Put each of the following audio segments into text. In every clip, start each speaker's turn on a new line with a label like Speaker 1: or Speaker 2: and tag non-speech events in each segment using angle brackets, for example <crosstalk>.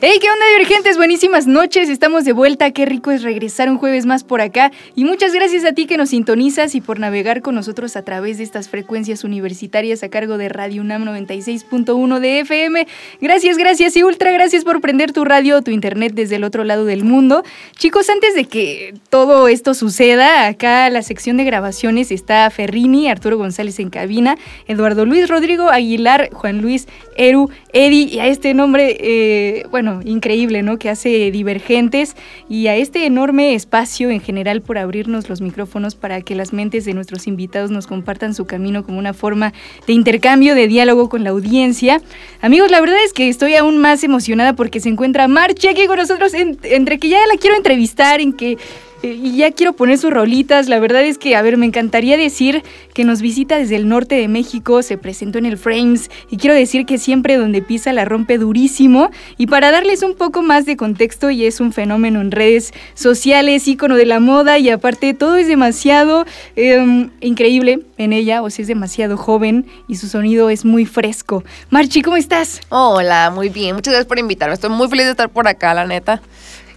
Speaker 1: Hey, ¿qué onda, divergentes? Buenísimas noches. Estamos de vuelta. Qué rico es regresar un jueves más por acá. Y muchas gracias a ti que nos sintonizas y por navegar con nosotros a través de estas frecuencias universitarias a cargo de Radio UNAM 96.1 de FM. Gracias, gracias y ultra gracias por prender tu radio o tu internet desde el otro lado del mundo. Chicos, antes de que todo esto suceda, acá la sección de grabaciones está Ferrini, Arturo González en cabina, Eduardo Luis Rodrigo Aguilar, Juan Luis Eru, Eddie y a este nombre, eh, bueno, increíble, ¿no? Que hace divergentes y a este enorme espacio en general por abrirnos los micrófonos para que las mentes de nuestros invitados nos compartan su camino como una forma de intercambio, de diálogo con la audiencia. Amigos, la verdad es que estoy aún más emocionada porque se encuentra Marche aquí con nosotros, en- entre que ya la quiero entrevistar, en que y ya quiero poner sus rolitas. La verdad es que, a ver, me encantaría decir que nos visita desde el norte de México, se presentó en el Frames y quiero decir que siempre donde pisa la rompe durísimo. Y para darles un poco más de contexto, y es un fenómeno en redes sociales, ícono de la moda y aparte todo es demasiado eh, increíble en ella, o sea, es demasiado joven y su sonido es muy fresco. Marchi, ¿cómo estás?
Speaker 2: Hola, muy bien. Muchas gracias por invitarme. Estoy muy feliz de estar por acá, la neta.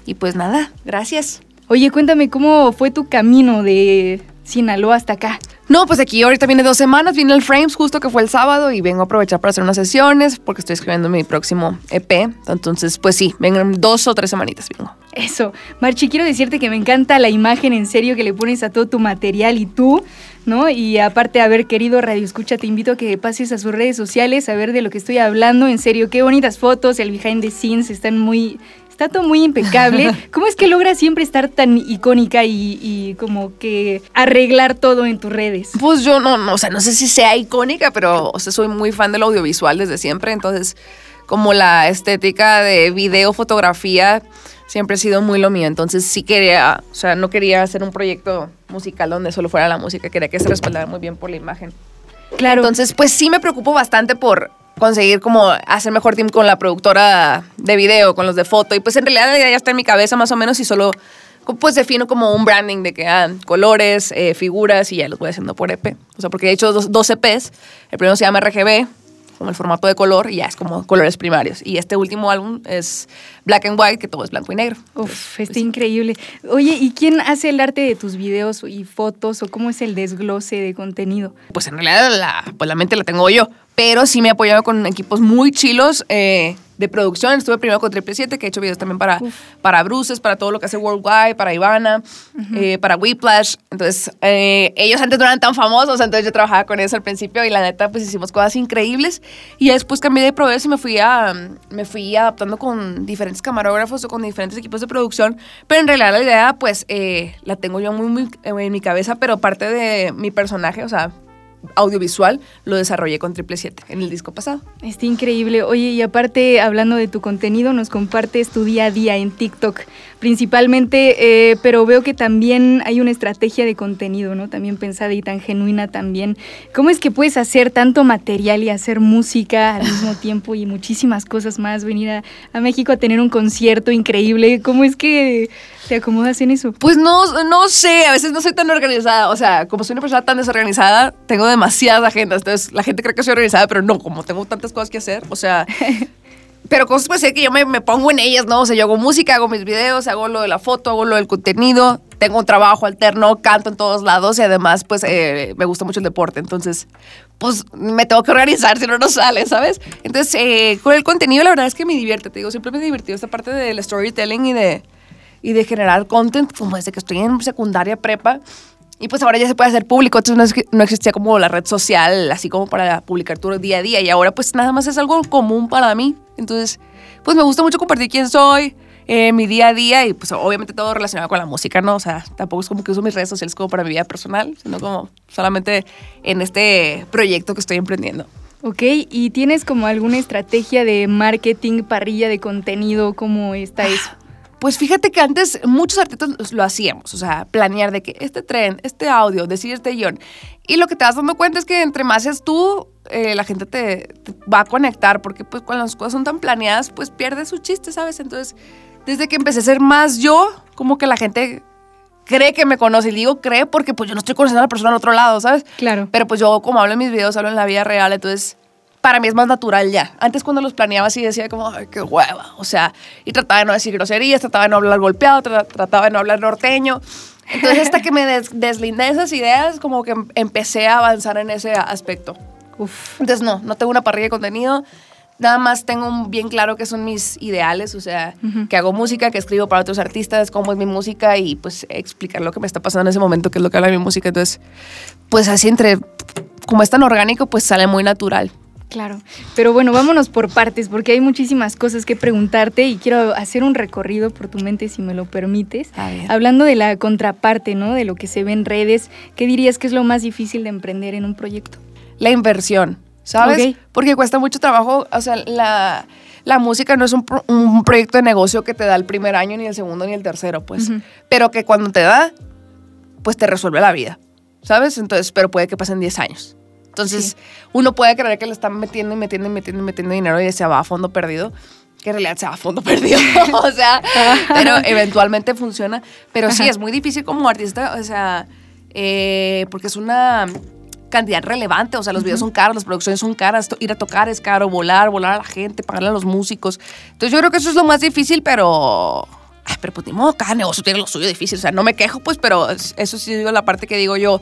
Speaker 2: Y pues nada, gracias.
Speaker 1: Oye, cuéntame cómo fue tu camino de Sinaloa hasta acá.
Speaker 2: No, pues aquí ahorita viene dos semanas, viene el Frames justo que fue el sábado y vengo a aprovechar para hacer unas sesiones porque estoy escribiendo mi próximo EP. Entonces, pues sí, vengan dos o tres semanitas vengo.
Speaker 1: Eso, Marchi, quiero decirte que me encanta la imagen en serio que le pones a todo tu material y tú, ¿no? Y aparte de haber querido Radio Escucha, te invito a que pases a sus redes sociales a ver de lo que estoy hablando. En serio, qué bonitas fotos, el behind the scenes están muy... Está todo muy impecable. <laughs> ¿Cómo es que logras siempre estar tan icónica y, y como que arreglar todo en tus redes?
Speaker 2: Pues yo no, no, o sea, no sé si sea icónica, pero o sea, soy muy fan del audiovisual desde siempre, entonces como la estética de video, fotografía, siempre ha sido muy lo mío, entonces sí quería, o sea, no quería hacer un proyecto musical donde solo fuera la música, quería que se respaldara muy bien por la imagen.
Speaker 1: Claro.
Speaker 2: Entonces, pues sí me preocupo bastante por conseguir como hacer mejor team con la productora de video, con los de foto. Y pues en realidad ya está en mi cabeza más o menos y solo pues defino como un branding de que ah, colores, eh, figuras y ya los voy haciendo por EP. O sea, porque he hecho dos, dos EPs. El primero se llama RGB, como el formato de color, y ya es como colores primarios. Y este último álbum es Black and White, que todo es blanco y negro.
Speaker 1: Uf, está increíble. Oye, ¿y quién hace el arte de tus videos y fotos o cómo es el desglose de contenido?
Speaker 2: pues en realidad la, pues la mente la tengo yo. Pero sí me he apoyado con equipos muy chilos eh, de producción. Estuve primero con Triple 7, que he hecho videos también para, para Bruces, para todo lo que hace Worldwide, para Ivana, eh, para Whiplash. Entonces, eh, ellos antes no eran tan famosos, entonces yo trabajaba con ellos al principio y la neta, pues hicimos cosas increíbles. Y después cambié de proveedores y me fui, a, me fui adaptando con diferentes camarógrafos o con diferentes equipos de producción. Pero en realidad la idea, pues, la tengo yo muy, muy en mi cabeza, pero parte de mi personaje, o sea, audiovisual lo desarrollé con Triple 7 en el disco pasado.
Speaker 1: Está increíble. Oye, y aparte, hablando de tu contenido, nos compartes tu día a día en TikTok, principalmente, eh, pero veo que también hay una estrategia de contenido, ¿no? También pensada y tan genuina también. ¿Cómo es que puedes hacer tanto material y hacer música al mismo tiempo y muchísimas cosas más? Venir a, a México a tener un concierto increíble. ¿Cómo es que te acomodas en eso?
Speaker 2: Pues no, no sé, a veces no soy tan organizada, o sea, como soy una persona tan desorganizada, tengo demasiadas agendas, entonces la gente cree que soy organizada, pero no, como tengo tantas cosas que hacer, o sea... <laughs> Pero cosas puede ser que yo me, me pongo en ellas, ¿no? O sea, yo hago música, hago mis videos, hago lo de la foto, hago lo del contenido, tengo un trabajo alterno, canto en todos lados y además, pues, eh, me gusta mucho el deporte. Entonces, pues, me tengo que organizar, <laughs> si no, no sale, ¿sabes? Entonces, eh, con el contenido, la verdad es que me divierte, te digo, siempre me divertido esta parte del storytelling y de, y de generar content, como desde que estoy en secundaria, prepa. Y pues ahora ya se puede hacer público, entonces no, es no existía como la red social, así como para publicar tu día a día. Y ahora pues nada más es algo común para mí. Entonces, pues me gusta mucho compartir quién soy, eh, mi día a día y pues obviamente todo relacionado con la música, ¿no? O sea, tampoco es como que uso mis redes sociales como para mi vida personal, sino como solamente en este proyecto que estoy emprendiendo.
Speaker 1: Ok, ¿y tienes como alguna estrategia de marketing, parrilla de contenido? ¿Cómo está eso?
Speaker 2: Pues fíjate que antes muchos artistas lo hacíamos, o sea, planear de que este tren, este audio, decir este guion. Y lo que te vas dando cuenta es que entre más es tú, eh, la gente te, te, va a conectar, porque pues cuando las cosas son tan planeadas, pues pierde su chiste, ¿sabes? Entonces, desde que empecé a ser más yo, como que la gente cree que me conoce. Y digo cree porque pues yo no estoy conociendo a la persona al otro lado, ¿sabes?
Speaker 1: Claro.
Speaker 2: Pero pues yo como hablo en mis videos, hablo en la vida real, entonces para mí es más natural ya. Antes cuando los planeaba así decía como, ay, qué hueva. O sea, y trataba de no decir groserías, trataba de no hablar golpeado, tra trataba de no hablar norteño. Entonces hasta que me des deslindé de esas ideas, como que empecé a avanzar en ese aspecto.
Speaker 1: Uf.
Speaker 2: Entonces no, no tengo una parrilla de contenido. Nada más tengo bien claro que son mis ideales, o sea, uh -huh. que hago música, que escribo para otros artistas, cómo es mi música y pues explicar lo que me está pasando en ese momento, que es lo que habla mi música. Entonces, pues así entre, como es tan orgánico, pues sale muy natural.
Speaker 1: Claro, pero bueno, vámonos por partes porque hay muchísimas cosas que preguntarte y quiero hacer un recorrido por tu mente si me lo permites. Hablando de la contraparte, ¿no? De lo que se ve en redes, ¿qué dirías que es lo más difícil de emprender en un proyecto?
Speaker 2: La inversión, ¿sabes? Okay. Porque cuesta mucho trabajo, o sea, la, la música no es un, pro, un, proyecto de negocio que te da el primer año, ni el segundo, ni el tercero, pues. Uh -huh. Pero que cuando te da, pues te resuelve la vida, ¿sabes? Entonces, pero puede que pasen 10 años. Entonces, sí. uno puede creer que le están metiendo y metiendo y metiendo y metiendo dinero y se va a fondo perdido, que en realidad se va a fondo <laughs> perdido. o sea, pero eventualmente funciona. Pero Ajá. sí, es muy difícil como artista, o sea, eh, porque es una cantidad relevante, o sea, los videos son caros, las producciones son caras, ir a tocar es caro, volar, volar a la gente, pagarle a los músicos. Entonces yo creo que eso es lo más difícil, pero Ay, pero pues ni modo, cada negocio tiene lo suyo difícil. O sea, no me quejo, pues, pero eso sí digo la parte que digo yo,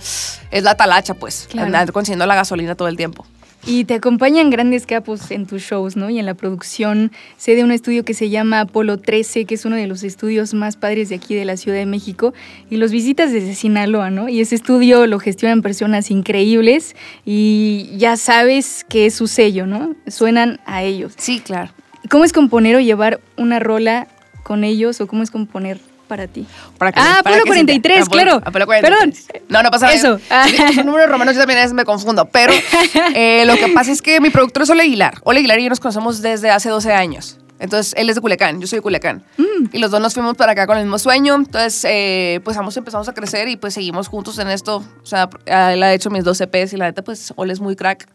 Speaker 2: es la talacha, pues, claro. andar consiguiendo la gasolina todo el tiempo.
Speaker 1: Y te acompañan grandes capos en tus shows, ¿no? Y en la producción. Sé de un estudio que se llama Apolo 13, que es uno de los estudios más padres de aquí de la Ciudad de México. Y los visitas desde Sinaloa, ¿no? Y ese estudio lo gestionan personas increíbles y ya sabes que es su sello, ¿no? Suenan a ellos.
Speaker 2: Sí, claro.
Speaker 1: ¿Cómo es componer o llevar una rola con ellos o cómo es componer para ti?
Speaker 2: Para
Speaker 1: ah,
Speaker 2: para
Speaker 1: Apolo 43,
Speaker 2: Apolo,
Speaker 1: claro.
Speaker 2: Apolo 43.
Speaker 1: Perdón.
Speaker 2: No, no pasa nada.
Speaker 1: Eso.
Speaker 2: Si son números romanos yo también me confundo. Pero <laughs> eh, lo que pasa es que mi productor es Ole Aguilar. Ole Aguilar y yo nos conocemos desde hace 12 años. Entonces, él es de Culiacán, yo soy de Culiacán. Mm. Y los dos nos fuimos para acá con el mismo sueño. Entonces, eh, pues ambos empezamos a crecer y pues seguimos juntos en esto. O sea, él ha hecho mis dos EPs y la neta, pues Ole es muy crack.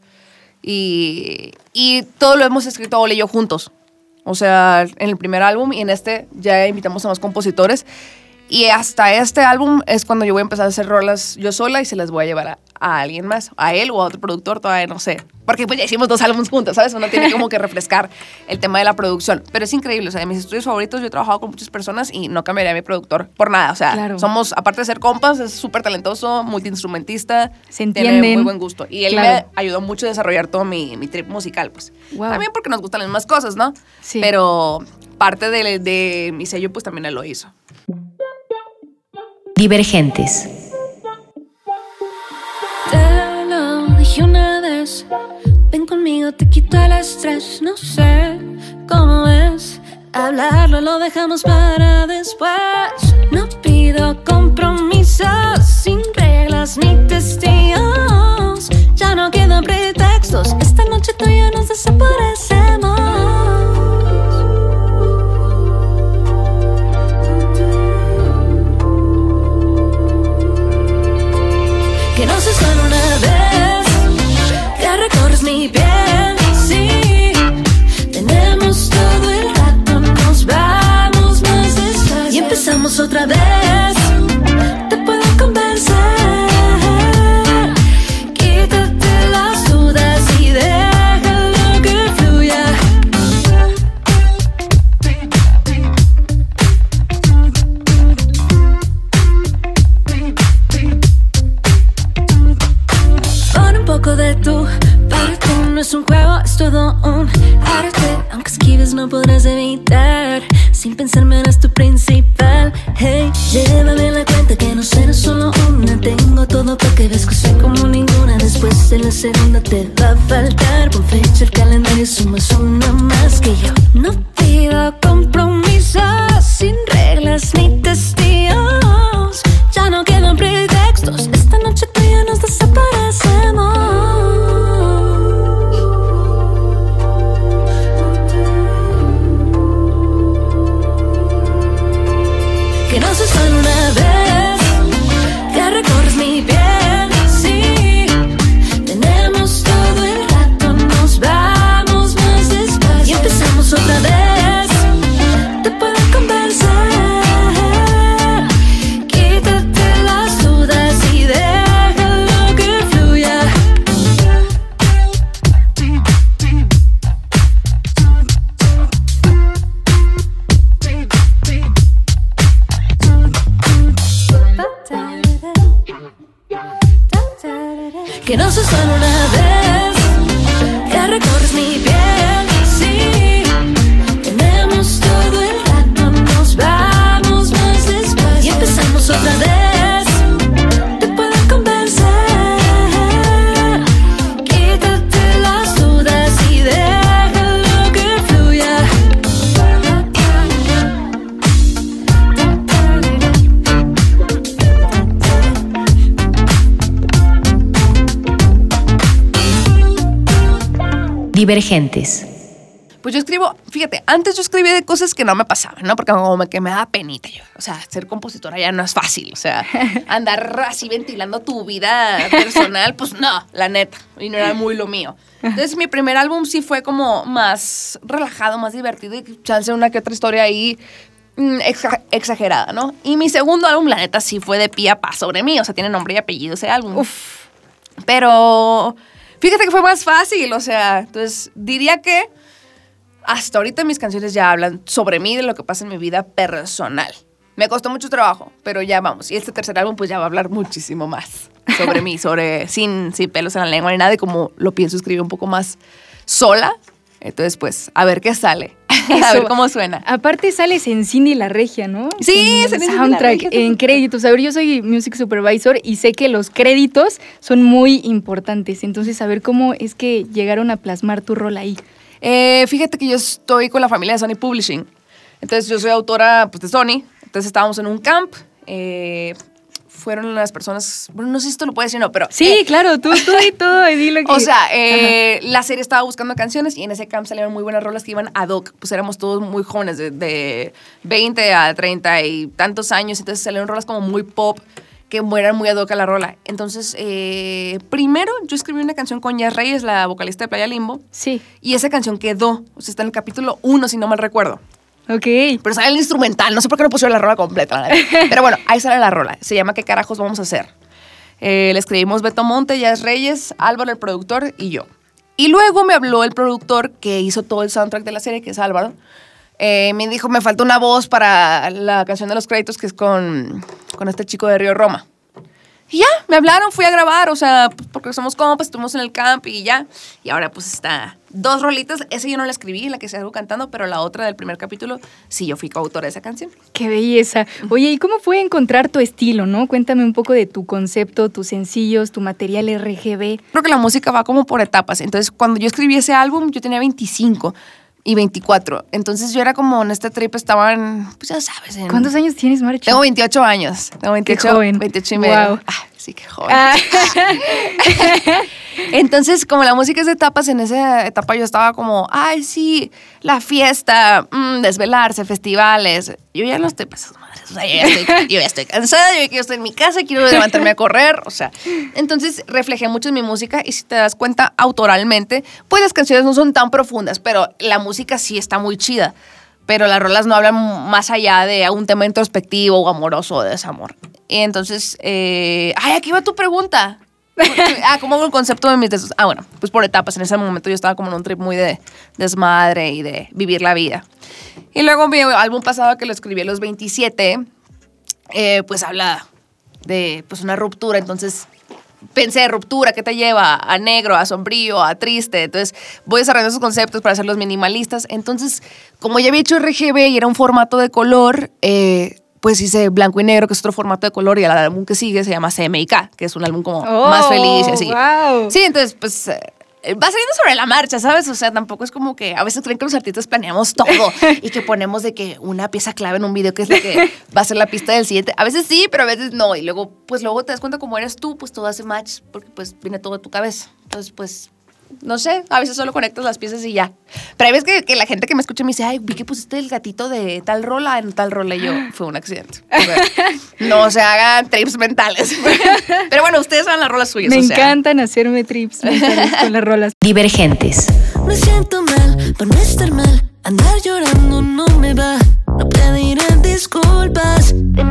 Speaker 2: Y, y todo lo hemos escrito Ole y yo juntos. O sea, en el primer álbum y en este ya invitamos a más compositores. Y hasta este álbum es cuando yo voy a empezar a hacer rolas yo sola y se las voy a llevar a, a, alguien más, a él o a otro productor, todavía no sé. Porque pues ya hicimos dos álbumes juntos, ¿sabes? Uno tiene como que refrescar el tema de la producción. Pero es increíble, o sea, de mis estudios favoritos yo he trabajado con muchas personas y no cambiaría a mi productor por nada. O sea, claro. somos, aparte de ser compas, es súper talentoso, multiinstrumentista,
Speaker 1: se
Speaker 2: tiene muy buen gusto. Y él claro. me ayudó mucho a desarrollar todo mi, mi trip musical, pues. Wow. También porque nos gustan las mismas cosas, ¿no?
Speaker 1: Sí.
Speaker 2: Pero parte de, de mi sello, pues también él lo hizo.
Speaker 3: Divergentes.
Speaker 4: Te lo dije una vez. Ven conmigo, te quito el estrés. No sé cómo es. Hablarlo lo dejamos para después. No pido compromisos sin reglas ni testigos. Ya no quedan pretextos. Esta noche tú y yo nos desaparecemos. Otra vez, Después de la segunda te va a faltar. Por fecha el calendario sumas una más que yo.
Speaker 3: Divergentes.
Speaker 2: Pues yo escribo, fíjate, antes yo escribía de cosas que no me pasaban, ¿no? Porque como me, que me da penita yo. O sea, ser compositora ya no es fácil. O sea, <laughs> andar así ventilando tu vida personal, pues no, la neta. Y no era muy lo mío. Entonces mi primer álbum sí fue como más relajado, más divertido y chance una que otra historia ahí mm, exa- exagerada, ¿no? Y mi segundo álbum, la neta, sí fue de pie a pa sobre mí. O sea, tiene nombre y apellido ese álbum. Pero fíjate que fue más fácil, o sea, entonces diría que hasta ahorita mis canciones ya hablan sobre mí, de lo que pasa en mi vida personal. Me costó mucho trabajo, pero ya vamos. Y este tercer álbum pues ya va a hablar muchísimo más sobre mí, sobre sin, sin pelos en la lengua ni nada, y como lo pienso escribir un poco más sola. Entonces pues a ver qué sale, <laughs> a ver cómo suena.
Speaker 1: Aparte sales en Cindy la Regia, ¿no?
Speaker 2: Sí, sale en Cindy la
Speaker 1: soundtrack,
Speaker 2: Regia,
Speaker 1: en créditos. A ver, yo soy music supervisor y sé que los créditos son muy importantes. Entonces, a ver cómo es que llegaron a plasmar tu rol ahí.
Speaker 2: Eh, fíjate que yo estoy con la familia de Sony Publishing. Entonces yo soy autora pues, de Sony. Entonces estábamos en un camp. eh, fueron las personas, bueno, no sé si esto lo puedes decir o no, pero...
Speaker 1: Sí,
Speaker 2: eh,
Speaker 1: claro, tú, tú y <laughs> todo, y di lo que...
Speaker 2: o sea, eh, la serie estaba buscando canciones y en ese camp salieron muy buenas rolas que iban ad hoc. Pues éramos todos muy jóvenes, de, de 20 a 30 y tantos años. Entonces salieron rolas como muy pop que eran muy ad hoc a la rola. Entonces, eh, primero yo escribí una canción con Jazz Reyes, la vocalista de Playa Limbo.
Speaker 1: Sí,
Speaker 2: Y esa canción quedó, o sea, está en el capítulo 1, si no mal recuerdo.
Speaker 1: Ok.
Speaker 2: Pero sale el instrumental, no sé por qué no pusieron la rola completa. <laughs> Pero bueno, ahí sale la rola. Se llama ¿Qué carajos vamos a hacer? Eh, le escribimos Beto Monte, Jazz Reyes, Álvaro el productor y yo. Y luego me habló el productor que hizo todo el soundtrack de la serie, que es Álvaro. Eh, me dijo, me falta una voz para la canción de los créditos, que es con, con este chico de Río Roma. Y ya, me hablaron, fui a grabar, o sea, pues, porque somos compas, estuvimos en el camp y ya. Y ahora pues está dos rolitas. Esa yo no la escribí, la que se algo cantando, pero la otra del primer capítulo, sí, yo fui coautora de esa canción.
Speaker 1: Qué belleza. Oye, ¿y cómo fue encontrar tu estilo, no? Cuéntame un poco de tu concepto, tus sencillos, tu material RGB.
Speaker 2: Creo que la música va como por etapas. Entonces, cuando yo escribí ese álbum, yo tenía 25 y 24. Entonces, yo era como en este trip, estaban, pues ya sabes. en-
Speaker 1: ¿Cuántos años tienes, Marcho?
Speaker 2: Tengo 28 años. Tengo 28,
Speaker 1: joven.
Speaker 2: 28 y medio. Ah, sí, qué joven.
Speaker 1: Ah, <laughs>
Speaker 2: Entonces, como la música es de etapas, en esa etapa yo estaba como, ay, sí, la fiesta, mm, desvelarse, festivales. Yo ya no estoy para esas madres. O sea, yo ya estoy, yo ya estoy cansada, yo quiero estar en mi casa, quiero levantarme a correr. O sea, entonces reflejé mucho en mi música y si te das cuenta, autoralmente, pues las canciones no son tan profundas, pero la música sí está muy chida. Pero las rolas no hablan más allá de un tema introspectivo o amoroso o de desamor. Y entonces, eh, ay, aquí va tu pregunta. <laughs> ah, ¿cómo hago el concepto de mis deseos? Ah, bueno, pues por etapas. En ese momento yo estaba como en un trip muy de desmadre y de vivir la vida. Y luego mi álbum pasado que lo escribí a los 27, eh, pues habla de pues una ruptura. Entonces pensé, ruptura, ¿qué te lleva? A negro, a sombrío, a triste. Entonces voy desarrollando esos conceptos para hacerlos minimalistas. Entonces, como ya había hecho RGB y era un formato de color, eh, pues hice blanco y negro, que es otro formato de color, y el álbum que sigue se llama CMYK, que es un álbum como
Speaker 1: Oh,
Speaker 2: más feliz y así.
Speaker 1: wow.
Speaker 2: Sí, entonces, pues, va saliendo sobre la marcha, ¿sabes? O sea, tampoco es como que a veces creen que los artistas planeamos todo y que ponemos de que una pieza clave en un video que es la que va a ser la pista del siguiente. A veces sí, pero a veces no. Y luego, pues luego te das cuenta cómo eres tú, pues todo hace match porque pues viene todo de tu cabeza. Entonces, pues no sé, a veces solo conectas las piezas y ya. Pero hay veces que, que la gente que me escucha me dice, ay, vi que pusiste el gatito de tal rola en tal rola y yo, <gasps> fue un accidente. O sea, <laughs> no se hagan trips mentales. <laughs> Pero bueno, ustedes hagan las rolas suyas.
Speaker 1: Me
Speaker 2: o sea.
Speaker 1: encantan hacerme trips <laughs> mentales con las rolas.
Speaker 3: Divergentes.
Speaker 4: Me siento mal por no estar mal. Andar llorando no me va. No pediré disculpas. De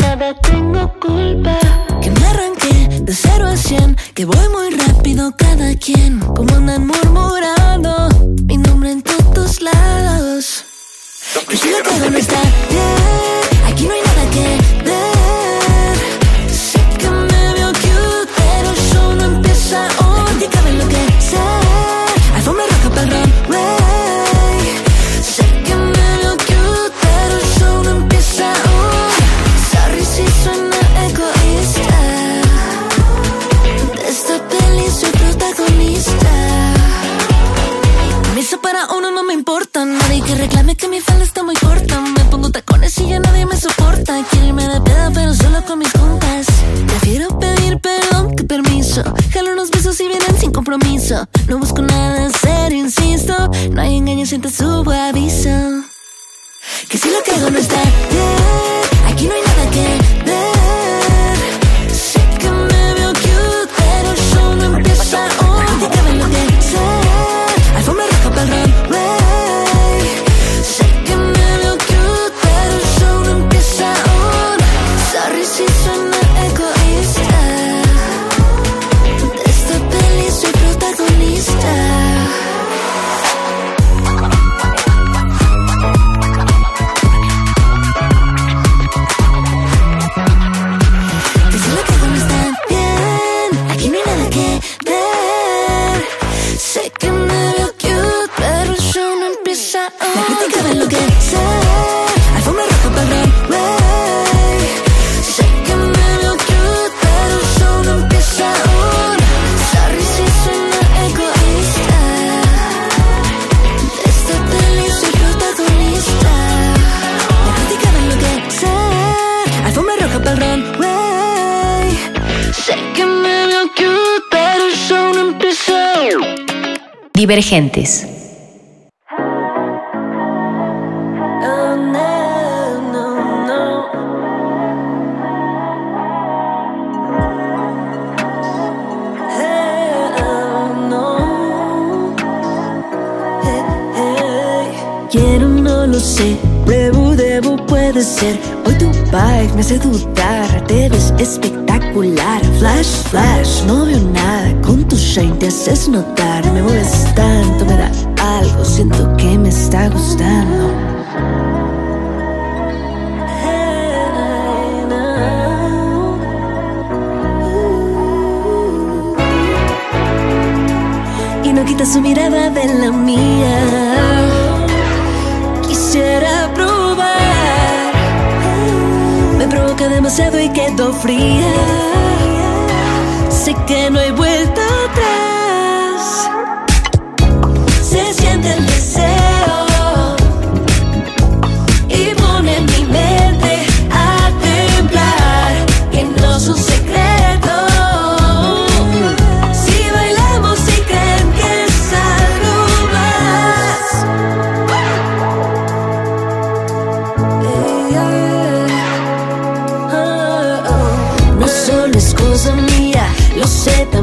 Speaker 4: Que voy muy rápido cada quien. Como andan murmurando mi nombre en todos lados. Que si lo que no está bien. Aquí no hay nada No busco nada serio, insisto. No hay engaño, siente subo aviso ser. Hoy tu vibe me hace dudar. Te ves espectacular. Flash, flash, no veo nada. Con tu shine te haces notar. De la mía. Quisiera probar. Me provoca demasiado y quedo fría. Sé que no hay vuelta mía, lo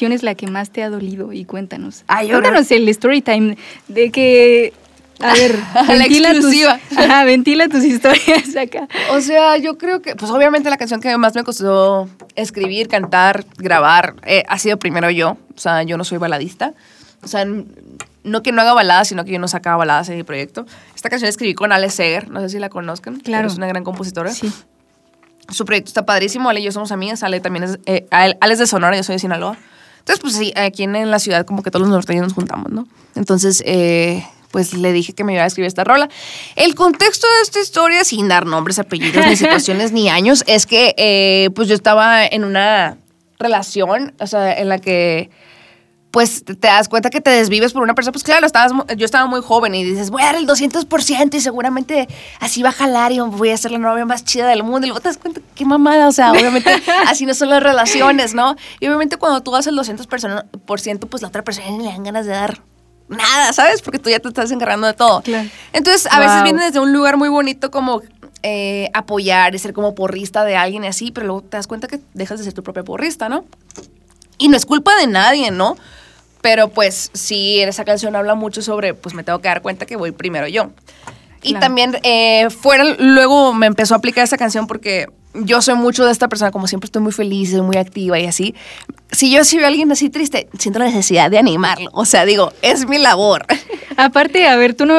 Speaker 1: canción es la que más te ha dolido? Y cuéntanos.
Speaker 2: Ay,
Speaker 1: cuéntanos el story time de que a ver, <laughs>
Speaker 2: La
Speaker 1: ventila tus,
Speaker 2: exclusiva. <laughs>
Speaker 1: ajá, ventila tus historias acá.
Speaker 2: O sea, yo creo que, pues obviamente la canción que más me costó escribir, cantar, grabar, eh, ha sido primero yo. O sea, yo no soy baladista. O sea, no que no haga baladas, sino que yo no sacaba baladas en mi proyecto. Esta canción la escribí con Ale Seger, no sé si la conozcan.
Speaker 1: Claro.
Speaker 2: Es una gran compositora.
Speaker 1: Sí.
Speaker 2: Su proyecto está padrísimo, Ale y yo somos amigas. Ale también es, eh, Ale es de Sonora, yo soy de Sinaloa. Entonces, pues sí, aquí en, en la ciudad como que todos los norteños nos juntamos, ¿no? Entonces, eh, pues le dije que me iba a escribir esta rola. El contexto de esta historia, sin dar nombres, apellidos, ni <laughs> situaciones, ni años, es que eh, pues yo estaba en una relación, o sea, en la que pues te das cuenta que te desvives por una persona, pues claro, estabas, yo estaba muy joven y dices, voy a dar el 200% y seguramente así va a jalar y voy a ser la novia más chida del mundo. Y luego te das cuenta, qué mamada, o sea, obviamente <laughs> así no son las relaciones, ¿no? Y obviamente cuando tú das el 200%, pues la otra persona ni le dan ganas de dar nada, ¿sabes? Porque tú ya te estás encargando de todo.
Speaker 1: Claro.
Speaker 2: Entonces, a veces viene desde un lugar muy bonito como eh, apoyar y ser como porrista de alguien y así, pero luego te das cuenta que dejas de ser tu propia porrista, ¿no? Y no es culpa de nadie, ¿no? Pero pues sí, esa canción habla mucho sobre, pues me tengo que dar cuenta que voy primero yo. Y
Speaker 1: Claro.
Speaker 2: también eh, fuera, luego me empezó a aplicar esa canción porque yo soy mucho de esta persona, como siempre estoy muy feliz, soy muy activa y así. Si yo sí veo a alguien así triste, siento la necesidad de animarlo. O sea, digo, es mi labor.
Speaker 1: Aparte, a ver, tú no.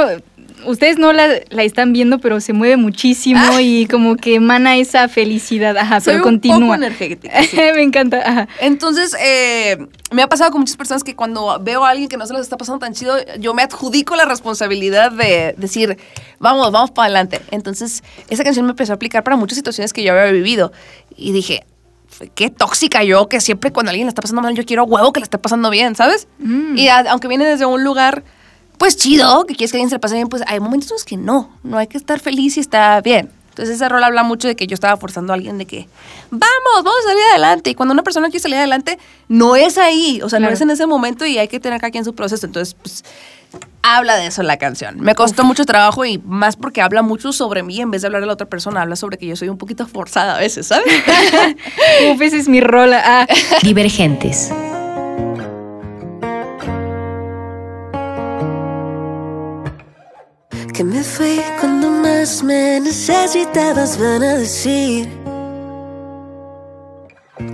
Speaker 1: Ustedes no la, la están viendo, pero se mueve muchísimo y como que emana esa felicidad. Ajá,
Speaker 2: Soy
Speaker 1: pero
Speaker 2: un
Speaker 1: continúa.
Speaker 2: poco energética, sí. <laughs>
Speaker 1: Me encanta. Ajá.
Speaker 2: Entonces, eh, me ha pasado con muchas personas que cuando veo a alguien que no se les está pasando tan chido, yo me adjudico la responsabilidad de decir, vamos, vamos para adelante. Entonces, esa canción me empezó a aplicar para muchas situaciones que yo había vivido. Y dije, qué tóxica yo, que siempre cuando alguien le está pasando mal, yo quiero huevo que le esté pasando bien, ¿sabes?
Speaker 1: Mm.
Speaker 2: Y a- aunque viene desde un lugar, pues chido, que quieres que alguien se le pase bien, pues hay momentos en los que no, no hay que estar feliz y está bien. Entonces esa rol habla mucho de que yo estaba forzando a alguien de que, vamos, vamos a salir adelante. Y cuando una persona quiere salir adelante, no es ahí, o sea,
Speaker 1: Claro.
Speaker 2: no es en ese momento y hay que tener cada quien su proceso. Entonces, pues, habla de eso la canción. Me costó mucho trabajo y más porque habla mucho sobre mí en vez de hablar de la otra persona, habla sobre que yo soy un poquito forzada a veces, ¿sabes? <laughs>
Speaker 1: Uf, esa es mi rola. Ah,
Speaker 3: Divergentes.
Speaker 4: Que me fui cuando más me necesitabas, van a decir.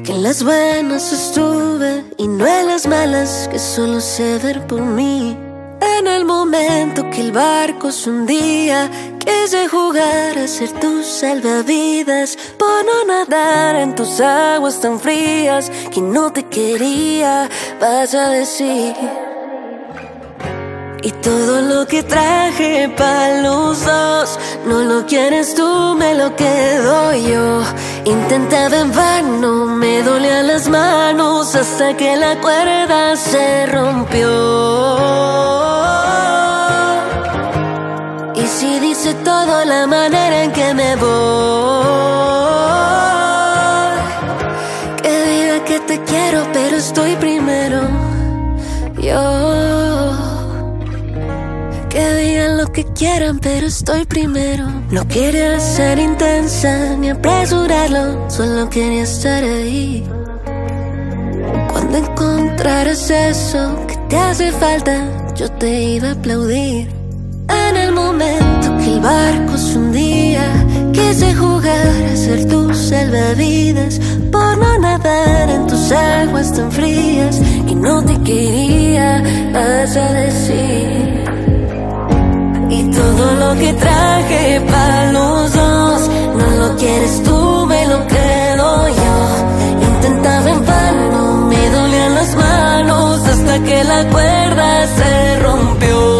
Speaker 4: Que en las buenas estuve y no en las malas, que solo sé ver por mí. En el momento que el barco se hundía, quise jugar a ser tu salvavidas, por no nadar en tus aguas tan frías, que no te quería, vas a decir. Y todo lo que traje para los dos, no lo quieres tú, me lo quedo yo. Intentaba en vano, me dolían las manos hasta que la cuerda se rompió. Y si dice todo la manera en que me voy, que diga que te quiero, pero estoy primero. Yo. Que quieran, pero estoy primero. No quería ser intensa ni apresurarlo, solo quería estar ahí. Cuando encontraras eso que te hace falta, yo te iba a aplaudir. En el momento que el barco se hundía, quise jugar a ser tu salvavidas por no nadar en tus aguas tan frías y no te quería, vas a decir. Y todo lo que traje para los dos, no lo quieres tú, me lo quedo yo. Intentaba en vano, me dolían las manos hasta que la cuerda se rompió.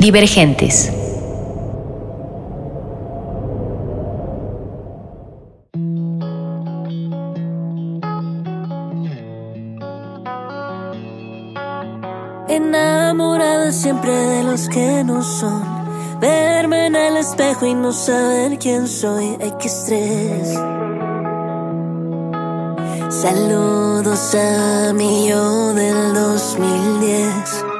Speaker 3: Divergentes.
Speaker 4: Enamorada siempre de los que no son. Verme en el espejo y no saber quién soy. Ay, qué. Saludos a mi yo del 2010.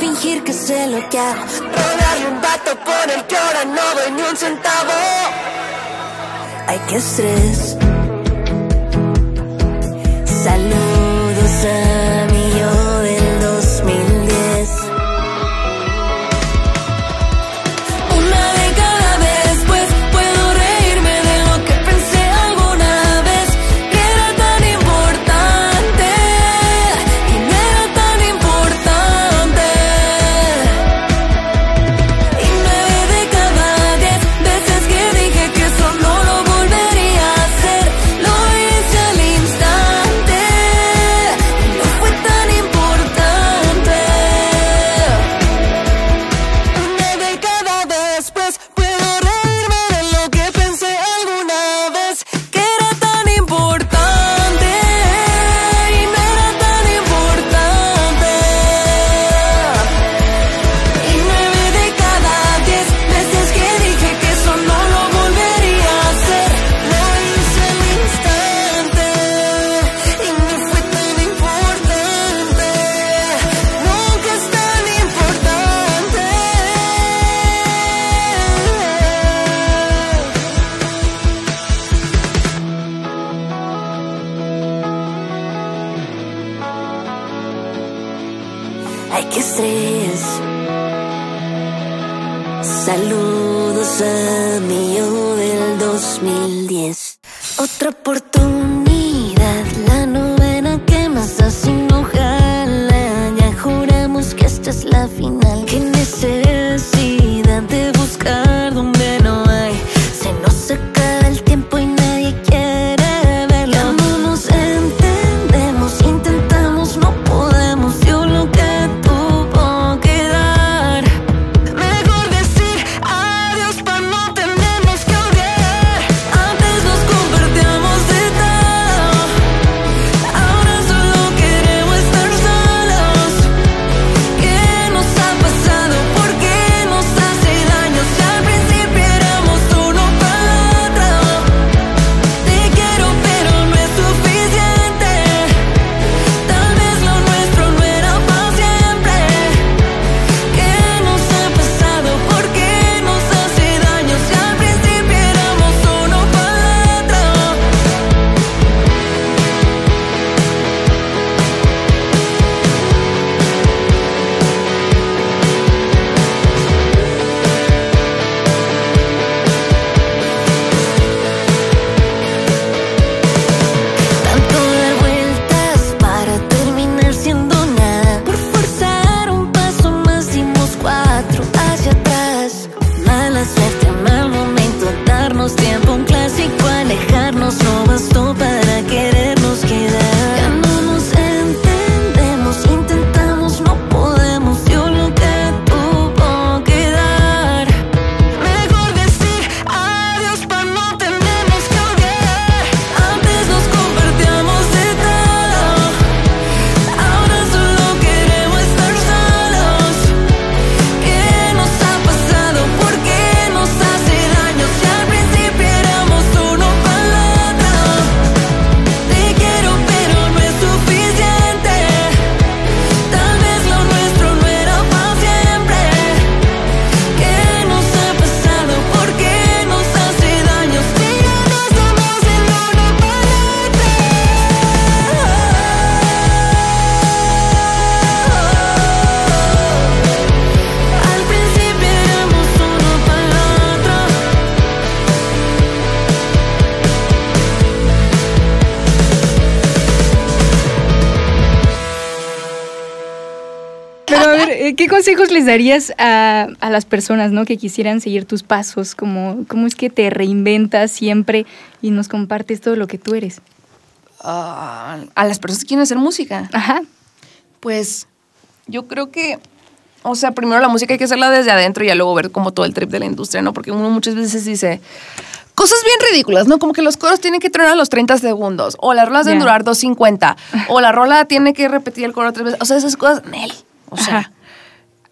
Speaker 1: fingir
Speaker 4: que sé lo que hago, rodarle un vato con el que ahora no doy ni un centavo. Ay,
Speaker 1: qué estrés. ¿Qué consejos les darías a, a las personas ¿no? que quisieran seguir tus pasos? Como, ¿Cómo es que te reinventas siempre y nos compartes todo lo que tú eres?
Speaker 2: Ah, a las personas que quieren hacer música.
Speaker 1: Ajá.
Speaker 2: Pues yo creo que, o sea, primero la música hay que hacerla desde adentro y ya luego ver como todo el trip de la industria, ¿no? Porque uno muchas veces dice cosas bien ridículas, ¿no? Como que los coros tienen que tronar a los 30 segundos, o las rolas deben
Speaker 1: Ya.
Speaker 2: durar 2.50, o la rola tiene que repetir el coro tres veces. O sea, esas cosas, Nel. O sea,
Speaker 1: Ajá.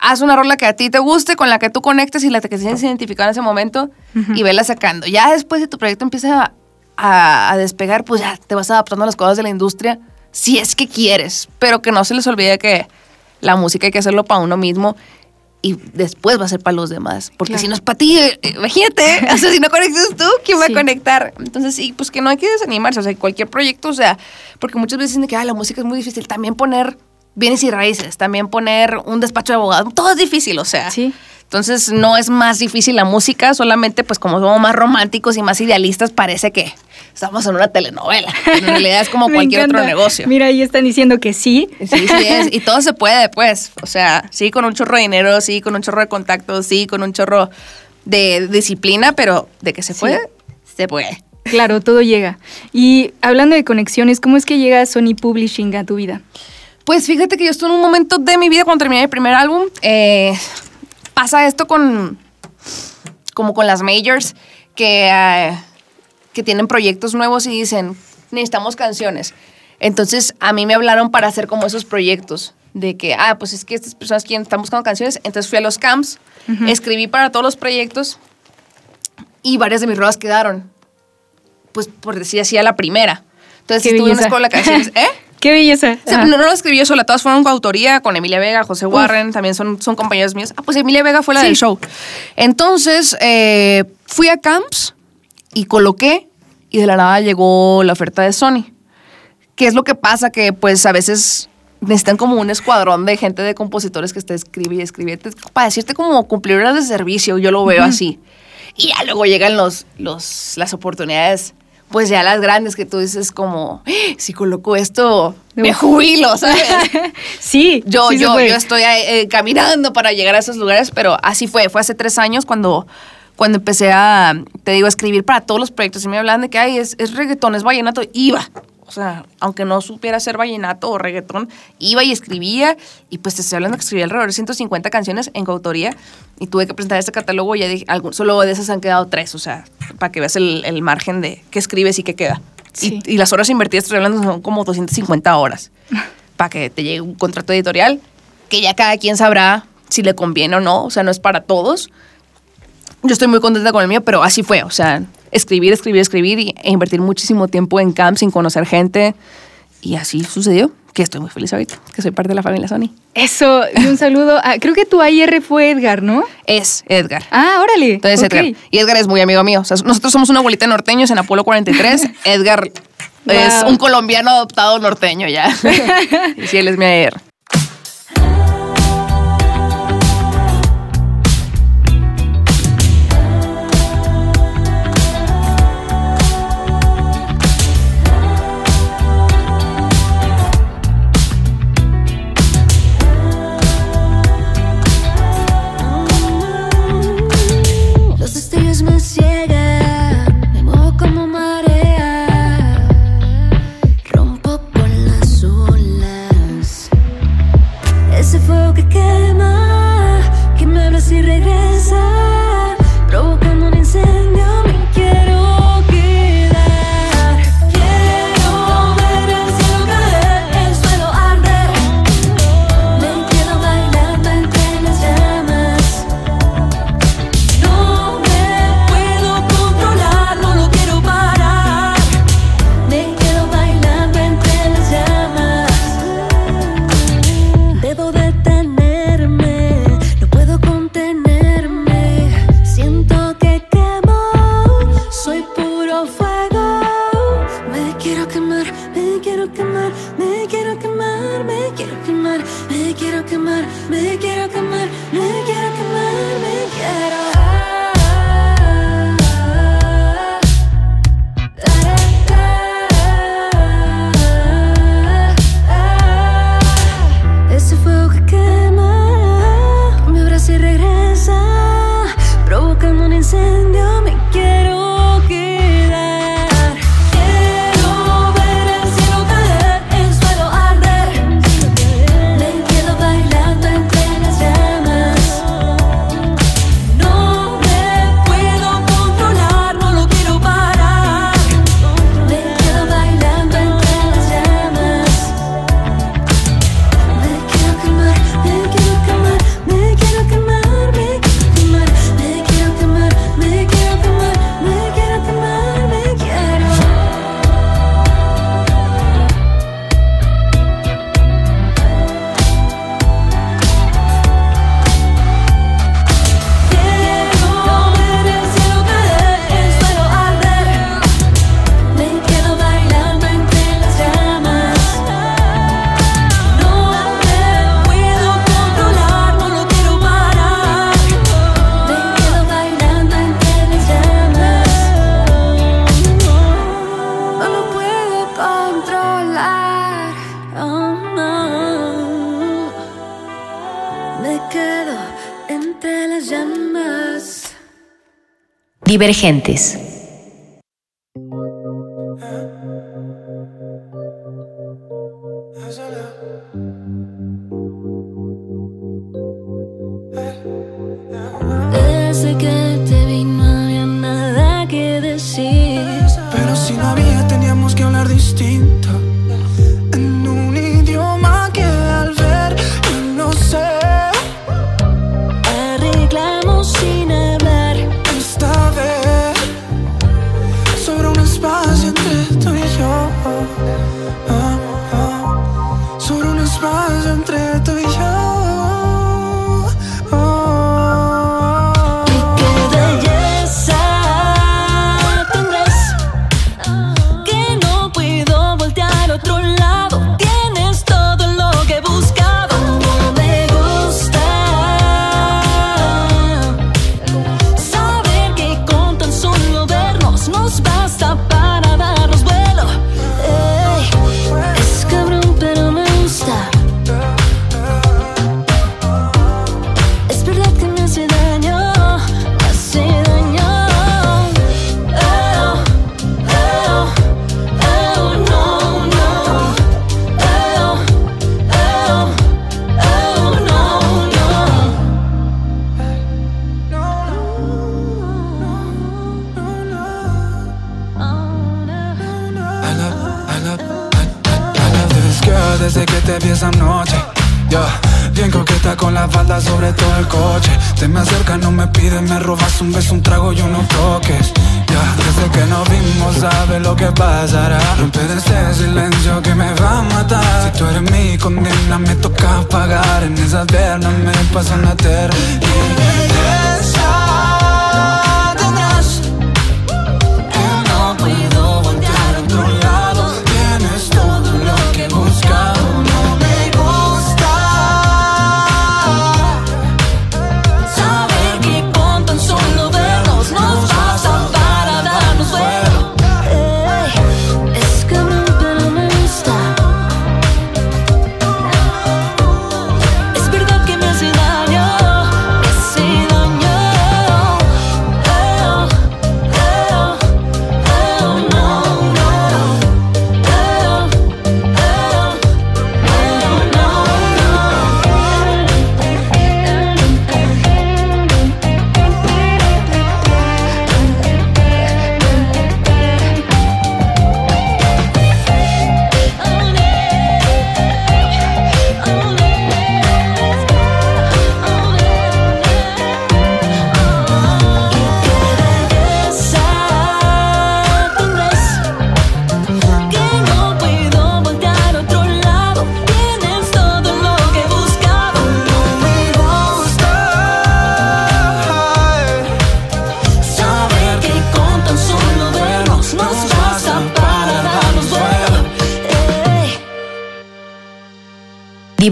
Speaker 2: Haz una rola que a ti te guste, con la que tú conectes y la que te sientes identificado en ese momento y vela sacando. Ya después de tu proyecto empieza a, a despegar, pues ya te vas adaptando a las cosas de la industria, si es que quieres, pero que no se les olvide que la música hay que hacerlo para uno mismo y después va a ser para los demás. Porque
Speaker 1: Claro.
Speaker 2: si no es para ti, eh, imagínate, <laughs> o sea, si no conectas tú, ¿quién va
Speaker 1: Sí.
Speaker 2: a conectar? Entonces, sí, pues que no hay que desanimarse, o sea, cualquier proyecto, o sea, porque muchas veces dicen que "Ay, la música es muy difícil, también poner bienes y raíces, también poner un despacho de abogado, todo es difícil, o sea.
Speaker 1: Sí.
Speaker 2: Entonces, no es más difícil la música, solamente pues como somos más románticos y más idealistas, parece que estamos en una telenovela. En realidad es como <laughs> cualquier otro negocio.
Speaker 1: Mira, ahí están diciendo que sí.
Speaker 2: Sí, sí es. <laughs> Y todo se puede, pues. O sea, sí, con un chorro de dinero, sí, con un chorro de contactos, sí, con un chorro de disciplina, pero de que se
Speaker 1: Sí.
Speaker 2: puede, se puede.
Speaker 1: Claro, todo llega. Y hablando de conexiones, ¿cómo es que llega Sony Publishing a tu vida?
Speaker 2: Pues fíjate que yo estuve en un momento de mi vida cuando terminé mi primer álbum. eh, pasa esto con. como con las majors, que, eh, que tienen proyectos nuevos y dicen, necesitamos canciones. Entonces a mí me hablaron para hacer como esos proyectos. De que, ah, pues es que estas personas quieren, están buscando canciones. Entonces fui a los camps, escribí para todos los proyectos y varias de mis rolas quedaron. Pues por decir así, a la primera. Entonces
Speaker 1: Qué
Speaker 2: estuve en una
Speaker 1: belleza.
Speaker 2: escuela de canciones. <laughs> ¿Eh?
Speaker 1: Qué belleza.
Speaker 2: O sea,
Speaker 1: Ajá.
Speaker 2: no, no lo escribí yo sola, todas fueron coautoría con Emilia Vega, José Warren, también son, son compañeros míos. Ah, pues Emilia Vega fue la
Speaker 1: Sí.
Speaker 2: del show. Entonces, eh, fui a Camps y coloqué y de la nada llegó la oferta de Sony. ¿Qué es lo que pasa? Que pues a veces necesitan como un escuadrón de gente de compositores que esté escribe y escribe para decirte como cumplir horas de servicio, yo lo veo así. Y ya luego llegan los, los, las oportunidades, pues ya las grandes que tú dices como, "Ah, si coloco esto, me jubilo, ¿sabes? <laughs>
Speaker 1: sí,
Speaker 2: Yo,
Speaker 1: sí
Speaker 2: yo, yo estoy eh, caminando para llegar a esos lugares, pero así fue. Fue hace tres años cuando, cuando empecé a, te digo, a escribir para todos los proyectos. Y me hablaban de que, ay, es, es reggaetón, es vallenato. Iba. O sea, aunque no supiera hacer vallenato o reggaetón, iba y escribía. Y pues te estoy hablando que escribí alrededor de 150 canciones en coautoría. Y tuve que presentar este catálogo y ya dije, algún- solo de esas han quedado tres. O sea, para que veas el, el margen de qué escribes y qué queda.
Speaker 1: Sí.
Speaker 2: Y, y las horas invertidas, estoy hablando, son como 250 horas <laughs> para que te llegue un contrato editorial que ya cada quien sabrá si le conviene o no, o sea, no es para todos. Yo estoy muy contenta con el mío, pero así fue, o sea, escribir, escribir, escribir y, e invertir muchísimo tiempo en camp sin conocer gente y así sucedió, que estoy muy feliz ahorita, que soy parte de la familia Sony.
Speaker 1: Eso, y un saludo. a- creo que tu AIR fue Edgar, ¿no?
Speaker 2: Es Edgar.
Speaker 1: Ah, órale.
Speaker 2: Entonces. Edgar. Y Edgar es muy amigo mío. O sea, nosotros somos una abuelita norteños en Apolo 43. <laughs> Edgar es un colombiano adoptado norteño ya. <laughs> y sí, él es mi AR.
Speaker 4: Divergentes.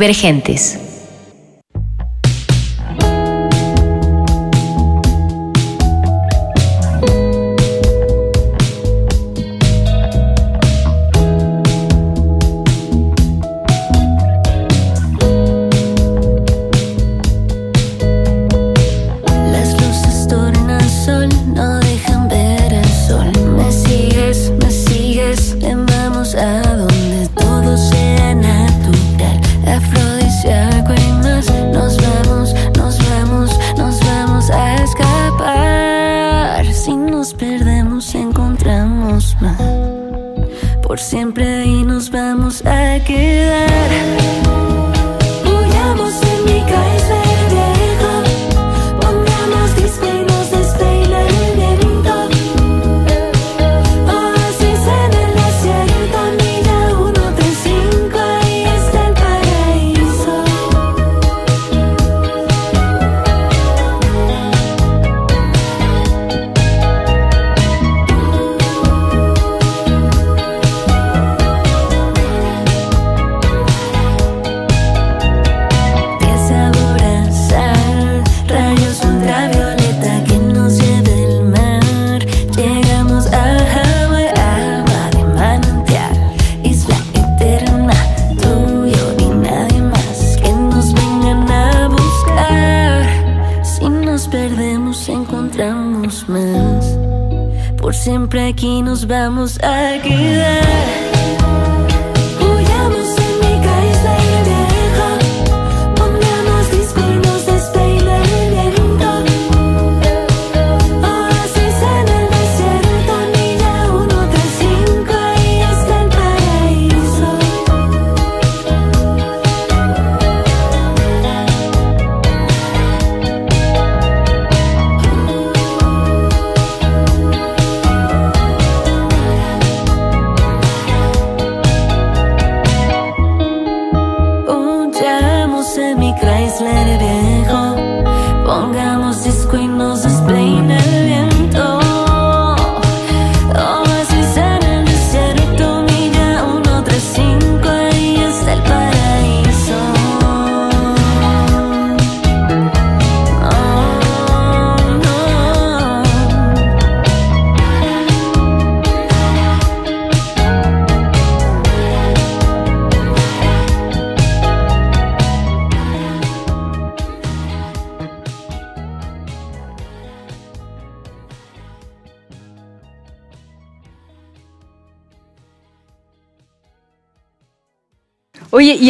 Speaker 4: Divergentes.
Speaker 5: Siempre ahí nos vamos a quedar.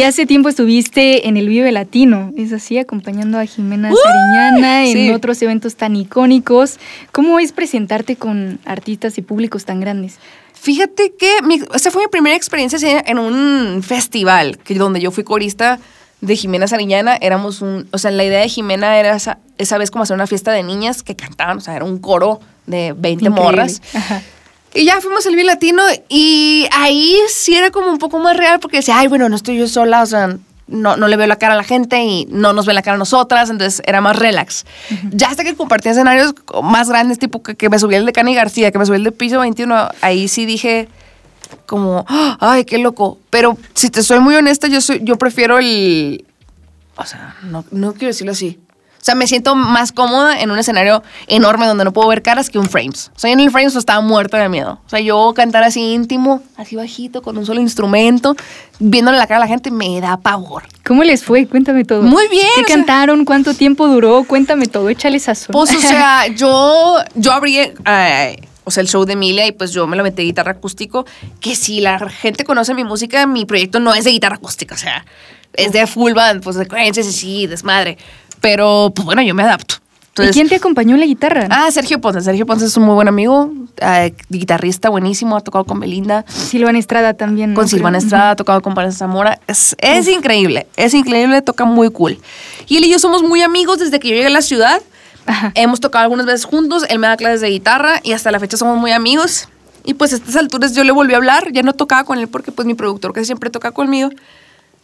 Speaker 4: Y
Speaker 1: hace tiempo estuviste en el Vive Latino, es así, acompañando a Jimena Sariñana en
Speaker 2: Sí.
Speaker 1: otros eventos tan icónicos. ¿Cómo es presentarte con artistas y públicos tan grandes?
Speaker 2: Fíjate que mi- esa fue mi primera experiencia en un festival, que donde yo fui corista de Jimena Sariñana. Éramos un, o sea, la idea de Jimena era esa, esa vez como hacer una fiesta de niñas que cantaban, o sea, era un coro de 20
Speaker 1: Increíble.
Speaker 2: morras.
Speaker 1: Ajá.
Speaker 2: Y ya fuimos al Vive Latino y ahí sí era como un poco más real porque decía, ay, bueno, no estoy yo sola, o sea, no, no le veo la cara a la gente y no nos ve la cara a nosotras, entonces era más relax. Ya hasta que compartí escenarios más grandes, tipo que, que me subí el de Cani García, que me subí el de Piso 21, ahí sí dije como, "Ah, ay, qué loco. Pero si te soy muy honesta, yo, soy, yo prefiero el... O sea, no, no quiero decirlo así. O sea, me siento más cómoda en un escenario enorme donde no puedo ver caras que un frames. O sea, en el frames estaba muerta de miedo. O sea, yo cantar así íntimo, así bajito, con un solo instrumento, viéndole la cara a la gente, me da pavor.
Speaker 1: ¿Cómo les fue? Cuéntame todo.
Speaker 2: Muy bien,
Speaker 1: ¿Qué
Speaker 2: sea-
Speaker 1: cantaron? ¿Cuánto tiempo duró? Cuéntame todo, échale sazón.
Speaker 2: Pues, o <laughs> sea, yo, yo abrí, eh, o sea, el show de Emilia y pues yo me lo metí de guitarra acústico, que si la gente conoce mi música, mi proyecto no es de guitarra acústica, o sea, es de full band, pues de coherencias y sí, desmadre. Pero, pues bueno, yo me adapto.
Speaker 1: ¿Y quién te acompañó en la guitarra?
Speaker 2: Ah, Sergio Ponce. Sergio Ponce es un muy buen amigo, eh, guitarrista buenísimo, ha tocado con Belinda,
Speaker 1: Silvana Estrada también. ¿no?
Speaker 2: con Silvana. Estrada, ha tocado con Vanessa Zamora. Es, es increíble, es increíble, toca muy cool. Y él y yo somos muy amigos desde que yo llegué a la ciudad.
Speaker 1: Ajá.
Speaker 2: Hemos tocado algunas veces juntos, él me da clases de guitarra y hasta la fecha somos muy amigos. Y pues a estas alturas yo le volví a hablar, ya no tocaba con él porque pues mi productor que siempre toca conmigo.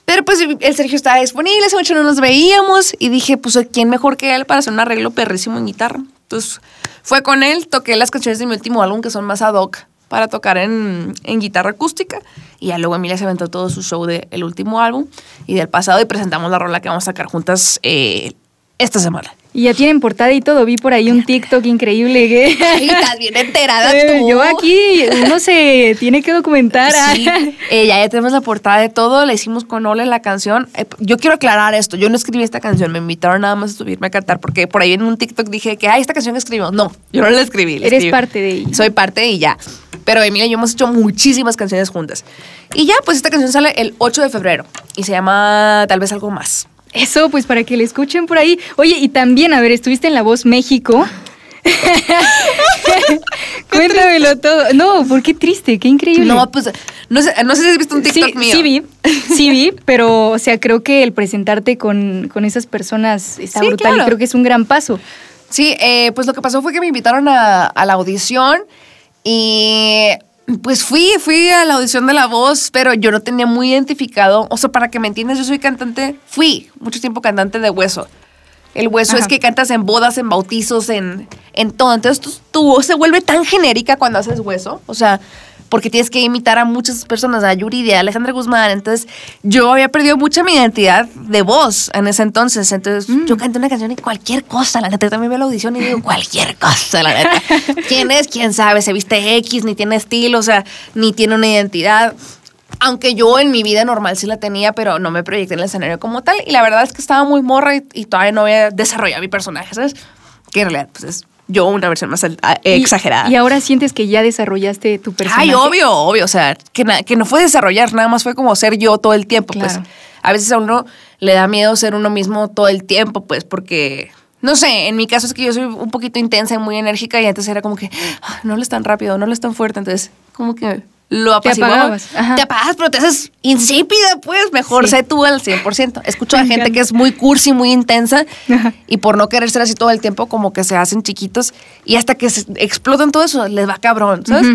Speaker 2: Pero pues el Sergio estaba disponible, hace mucho no nos veíamos y dije, pues ¿quién mejor que él para hacer un arreglo perrísimo en guitarra? Entonces fue con él, toqué las canciones de mi último álbum que son más ad hoc para tocar en, en guitarra acústica y ya luego Emilia se aventó todo su show del último álbum y del pasado y presentamos la rola que vamos a sacar juntas eh, esta semana.
Speaker 1: Y ya tienen portada y todo. Vi por ahí un TikTok increíble. que-
Speaker 2: Ay, estás bien enterada <laughs>
Speaker 1: Eh,
Speaker 2: tú.
Speaker 1: Yo aquí, uno se tiene que documentar.
Speaker 2: Sí, <laughs> eh, ya, ya tenemos la portada de todo, la hicimos con Ole la canción. Eh, yo quiero aclarar esto, yo no escribí esta canción, me invitaron nada más a subirme a cantar, porque por ahí en un TikTok dije que, ay, esta canción escribimos. No, yo no la escribí. la
Speaker 1: Eres
Speaker 2: escribí.
Speaker 1: parte de ella.
Speaker 2: Soy parte y ya. Pero Emilia y yo hemos hecho muchísimas canciones juntas. Y ya, pues esta canción sale el 8 de febrero y se llama Tal vez algo más.
Speaker 1: Eso, pues para que le escuchen por ahí. Oye, y también, a ver, estuviste en La Voz México. <laughs> Cuéntamelo todo. No, ¿por qué triste? Qué increíble.
Speaker 2: No, pues, no sé, no sé si has visto un TikTok
Speaker 1: sí,
Speaker 2: mío.
Speaker 1: sí vi, sí vi, <laughs> pero o sea, creo que el presentarte con, con esas personas está
Speaker 2: Sí,
Speaker 1: brutal
Speaker 2: claro.
Speaker 1: y creo que es un gran paso.
Speaker 2: Sí, eh, pues lo que pasó fue que me invitaron a, a la audición y pues fui, fui a la audición de La Voz, pero yo no tenía muy identificado, o sea, para que me entiendas, yo soy cantante, fui mucho tiempo cantante de hueso. El hueso
Speaker 1: Ajá.
Speaker 2: es que cantas en bodas, en bautizos, en, en todo. Entonces tu, tu voz se vuelve tan genérica cuando haces hueso. O sea, porque tienes que imitar a muchas personas, a Yuridia, a Alejandra Guzmán. Entonces yo había perdido mucha mi identidad de voz en ese entonces. Entonces yo canté una canción y cualquier cosa, la neta. Yo también veo la audición y digo cualquier cosa, la neta. <laughs> ¿Quién es? ¿Quién sabe? Se viste X, ni tiene estilo, o sea, ni tiene una identidad. Aunque yo en mi vida normal sí la tenía, pero no me proyecté en el escenario como tal. Y la verdad es que estaba muy morra y, y todavía no había desarrollado mi personaje, ¿sabes? Que en realidad pues es yo una versión más
Speaker 1: Y-
Speaker 2: exagerada.
Speaker 1: Y, ahora sientes que ya desarrollaste tu personaje.
Speaker 2: Ay, obvio, obvio. O sea, que, na- que no fue desarrollar, nada más fue como ser yo todo el tiempo. Pues a veces a uno le da miedo ser uno mismo todo el tiempo, pues porque. No sé, en mi caso es que yo soy un poquito intensa y muy enérgica y antes era como que "Ah, no es tan rápido, no es tan fuerte, entonces como que lo
Speaker 1: Te
Speaker 2: apaciguaba.
Speaker 1: apagabas.
Speaker 2: Te apagas, pero te haces insípida, pues mejor
Speaker 1: Sí.
Speaker 2: sé tú al 100%. Escucho a gente que es muy cursi, muy intensa
Speaker 1: Ajá.
Speaker 2: y por no querer ser así todo el tiempo como que se hacen chiquitos y hasta que se explotan todo eso les va cabrón, ¿sabes?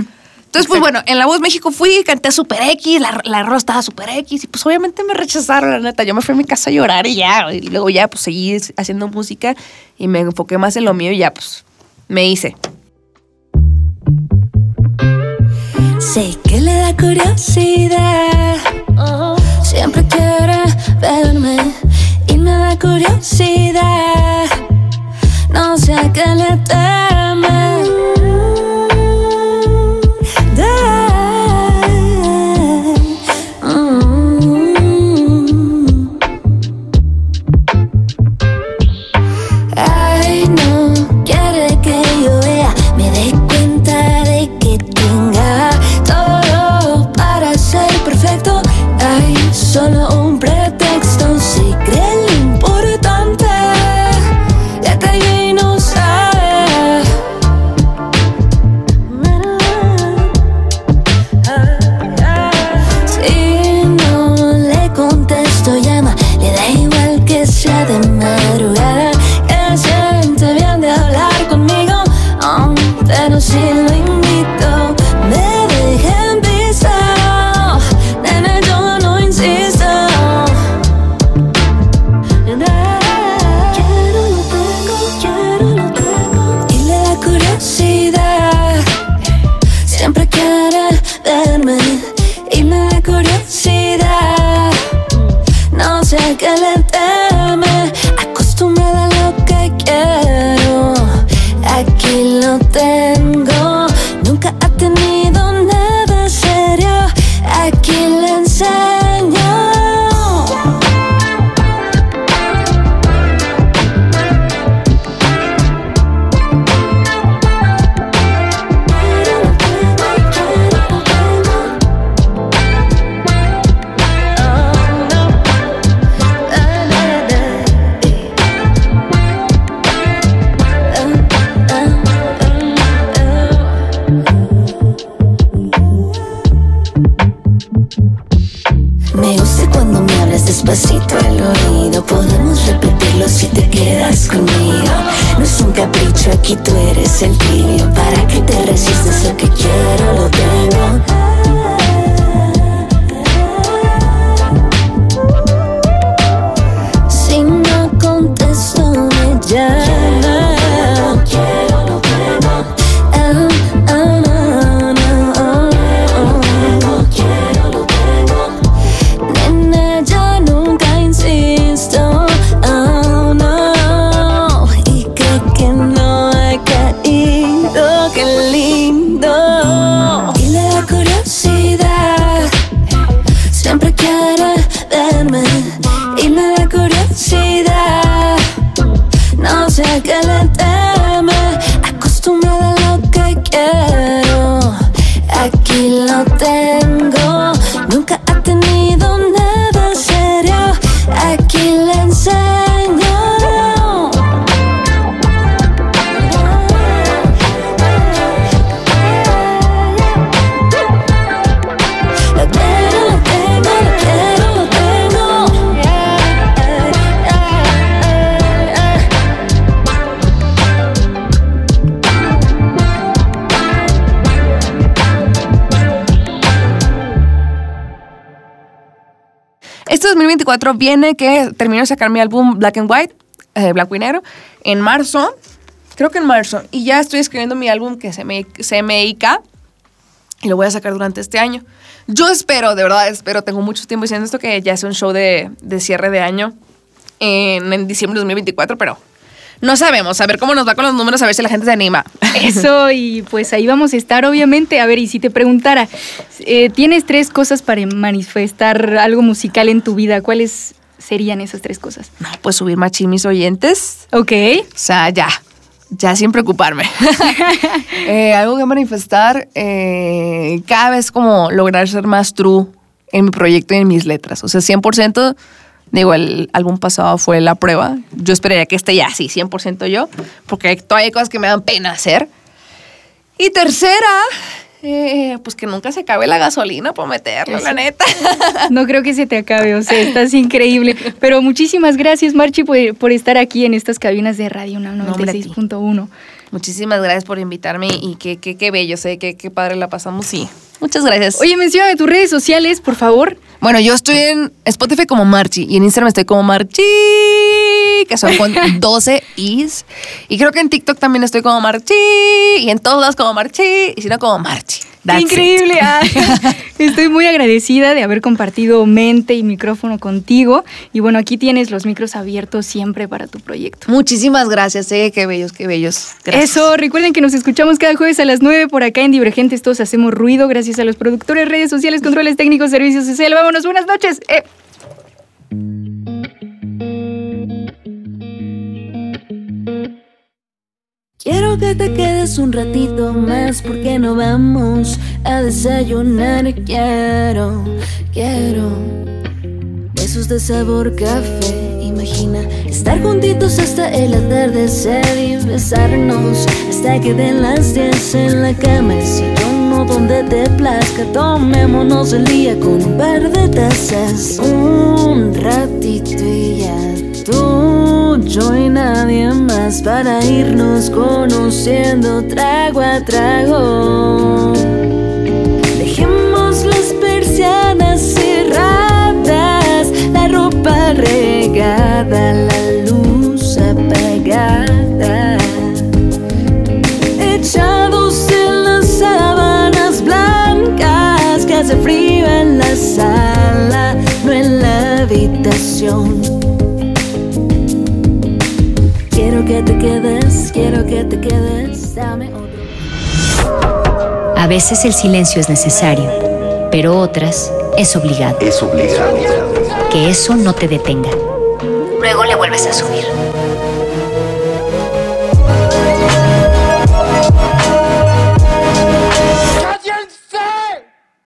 Speaker 2: Entonces, pues bueno, en La Voz México fui, canté Super X, la, la rola estaba Super X, y pues obviamente me rechazaron, la neta. Yo me fui a mi casa a llorar y ya. Y luego ya, pues seguí haciendo música y me enfoqué más en lo mío y ya, pues me hice.
Speaker 4: Sé que le da curiosidad. Siempre quiere verme y me da curiosidad. No sé qué le teme.
Speaker 2: 2024 viene que termino de sacar mi álbum Black and White, eh, blanco y negro, en marzo. Creo que en marzo. Y ya estoy escribiendo mi álbum que se me CMYK y lo voy a sacar durante este año. Yo espero, de verdad espero, tengo mucho tiempo diciendo esto, que ya sea un show de, de cierre de año en, en diciembre de 2024, pero no sabemos. A ver cómo nos va con los números, a ver si la gente se anima. <laughs>
Speaker 1: Eso, y pues ahí vamos a estar, obviamente. A ver, y si te preguntara, eh, tienes tres cosas para manifestar algo musical en tu vida, ¿cuáles serían esas tres cosas?
Speaker 2: No, pues subir machín mis oyentes.
Speaker 1: Ok.
Speaker 2: O sea, ya. ya sin preocuparme. <laughs> <laughs> Eh, algo que manifestar, eh, cada vez como lograr ser más true en mi proyecto y en mis letras. O sea, 100%, digo, el álbum pasado fue la prueba. Yo esperaría que esté ya así, 100% yo, porque todavía hay cosas que me dan pena hacer. Y tercera, eh, pues que nunca se acabe la gasolina por meterlo, la neta.
Speaker 1: No <laughs> creo que se te acabe, o sea, estás increíble. Pero muchísimas gracias, Marchi, por, por estar aquí en estas cabinas de Radio UNAM
Speaker 2: No, hombre, a ti.
Speaker 1: 96.1.
Speaker 2: Muchísimas gracias por invitarme y qué, qué, qué bello, sé qué, qué padre la pasamos. Sí, muchas gracias.
Speaker 1: Oye, mencióname tus redes sociales, por favor.
Speaker 2: Bueno, yo estoy en Spotify como Marchi y en Instagram estoy como Marchi, que son con <laughs> 12 is. Y creo que en TikTok también estoy como Marchi y en todos lados como Marchi y si no como Marchi.
Speaker 1: ¡Qué
Speaker 2: That's
Speaker 1: increíble! <laughs> Estoy muy agradecida de haber compartido mente y micrófono contigo. Y bueno, aquí tienes los micros abiertos siempre para tu proyecto.
Speaker 2: Muchísimas gracias, eh, qué bellos, qué bellos. Gracias.
Speaker 1: Eso, recuerden que nos escuchamos cada jueves a las 9 por acá en Divergentes. Todos hacemos ruido gracias a los productores, redes sociales, controles técnicos, servicios sociales. Vámonos, buenas noches. Eh.
Speaker 4: Quiero que te quedes un ratito más porque no vamos a desayunar. Quiero, quiero besos de sabor café. Imagina estar juntitos hasta el atardecer y besarnos hasta que den las 10 en la cama. El sillón o donde te plazca, tomémonos el día con un par de tazas. Un ratito y ya tú, yo y nadie más para irnos conociendo trago a trago. Dejemos las persianas cerradas, la ropa regada, la luz apagada. Echados en las sábanas blancas, que hace frío en la sala, no en la habitación. Que te quedes, quiero que te quedes, dame otro.
Speaker 3: A veces el silencio es necesario, pero otras es obligado.
Speaker 6: Es obligado.
Speaker 3: Que eso no te detenga. Luego le vuelves a subir.